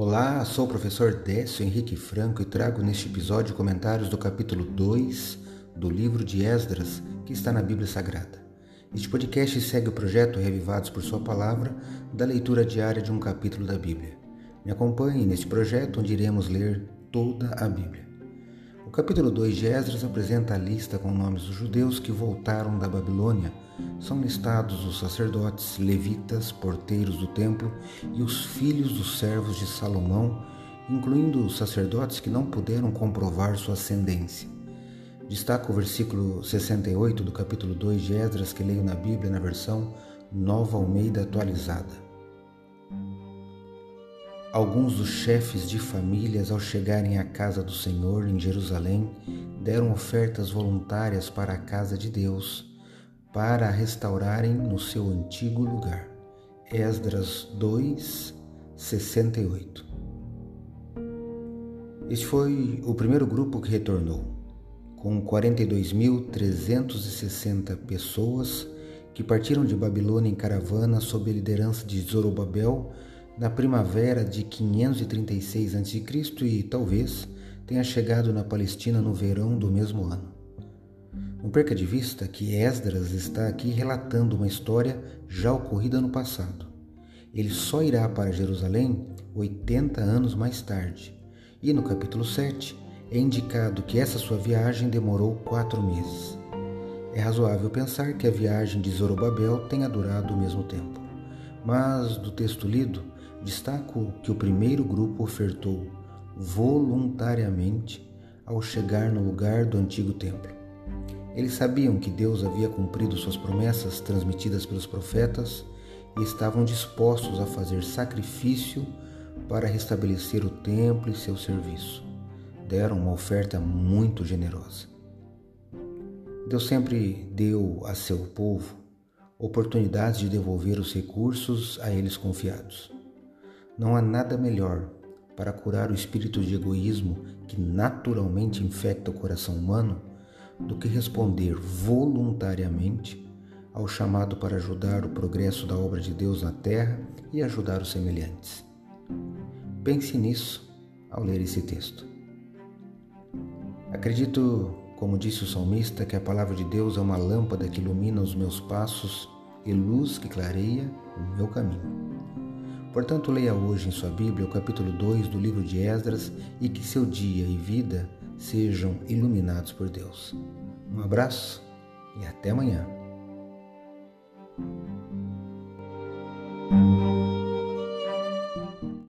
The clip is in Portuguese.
Olá, sou o professor Décio Henrique Franco e trago neste episódio comentários do capítulo 2 do livro de Esdras, que está na Bíblia Sagrada. Este podcast segue o projeto Revivados por Sua Palavra, da leitura diária de um capítulo da Bíblia. Me acompanhe neste projeto onde iremos ler toda a Bíblia. O capítulo 2 de Esdras apresenta a lista com nomes dos judeus que voltaram da Babilônia. São listados os sacerdotes, levitas, porteiros do templo e os filhos dos servos de Salomão, incluindo os sacerdotes que não puderam comprovar sua ascendência. Destaco o versículo 68 do capítulo 2 de Esdras que leio na Bíblia na versão Nova Almeida atualizada. Alguns dos chefes de famílias, ao chegarem à casa do Senhor em Jerusalém, deram ofertas voluntárias para a casa de Deus, para a restaurarem no seu antigo lugar. Esdras 2, 68. Este foi o primeiro grupo que retornou, com 42.360 pessoas que partiram de Babilônia em caravana sob a liderança de Zorobabel na primavera de 536 a.C. e talvez tenha chegado na Palestina no verão do mesmo ano. Não perca de vista que Esdras está aqui relatando uma história já ocorrida no passado. Ele só irá para Jerusalém 80 anos mais tarde, e no capítulo 7 é indicado que essa sua viagem demorou quatro meses. É razoável pensar que a viagem de Zorobabel tenha durado o mesmo tempo, mas do texto lido Destaco que o primeiro grupo ofertou voluntariamente ao chegar no lugar do antigo templo. Eles sabiam que Deus havia cumprido suas promessas transmitidas pelos profetas e estavam dispostos a fazer sacrifício para restabelecer o templo e seu serviço. Deram uma oferta muito generosa. Deus sempre deu a seu povo oportunidades de devolver os recursos a eles confiados. Não há nada melhor para curar o espírito de egoísmo que naturalmente infecta o coração humano do que responder voluntariamente ao chamado para ajudar o progresso da obra de Deus na terra e ajudar os semelhantes. Pense nisso ao ler esse texto. Acredito, como disse o salmista, que a palavra de Deus é uma lâmpada que ilumina os meus passos e luz que clareia o meu caminho. Portanto, leia hoje em sua Bíblia o capítulo 2 do livro de Esdras e que seu dia e vida sejam iluminados por Deus. Um abraço e até amanhã.